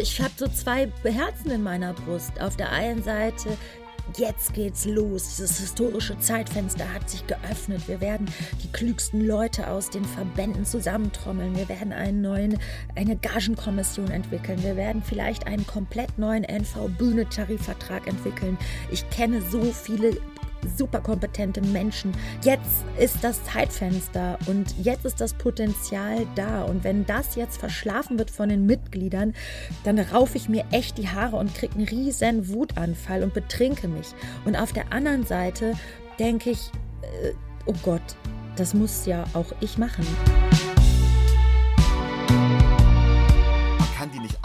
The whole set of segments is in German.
ich habe so zwei Herzen in meiner Brust. Auf der einen Seite jetzt geht's los. Dieses historische Zeitfenster hat sich geöffnet. Wir werden die klügsten Leute aus den Verbänden zusammentrommeln. Wir werden einen neuen, eine Gagenkommission entwickeln. Wir werden vielleicht einen komplett neuen NV-Bühne-Tarifvertrag entwickeln. Ich kenne so viele superkompetente Menschen. Jetzt ist das Zeitfenster und jetzt ist das Potenzial da. Und wenn das jetzt verschlafen wird von den Mitgliedern, dann raufe ich mir echt die Haare und kriege einen riesen Wutanfall und betrinke mich. Und auf der anderen Seite denke ich, äh, oh Gott, das muss ja auch ich machen.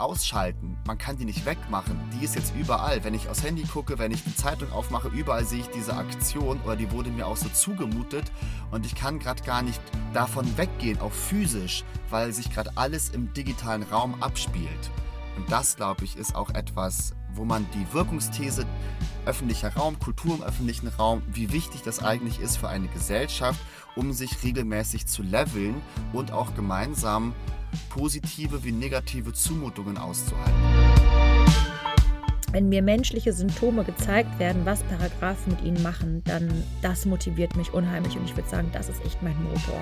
Ausschalten. Man kann die nicht wegmachen. Die ist jetzt überall. Wenn ich aufs Handy gucke, wenn ich die Zeitung aufmache, überall sehe ich diese Aktion oder die wurde mir auch so zugemutet und ich kann gerade gar nicht davon weggehen, auch physisch, weil sich gerade alles im digitalen Raum abspielt. Und das, glaube ich, ist auch etwas, wo man die Wirkungsthese öffentlicher Raum, Kultur im öffentlichen Raum, wie wichtig das eigentlich ist für eine Gesellschaft, um sich regelmäßig zu leveln und auch gemeinsam positive wie negative Zumutungen auszuhalten. Wenn mir menschliche Symptome gezeigt werden, was Paragraphen mit ihnen machen, dann das motiviert mich unheimlich und ich würde sagen, das ist echt mein Motor.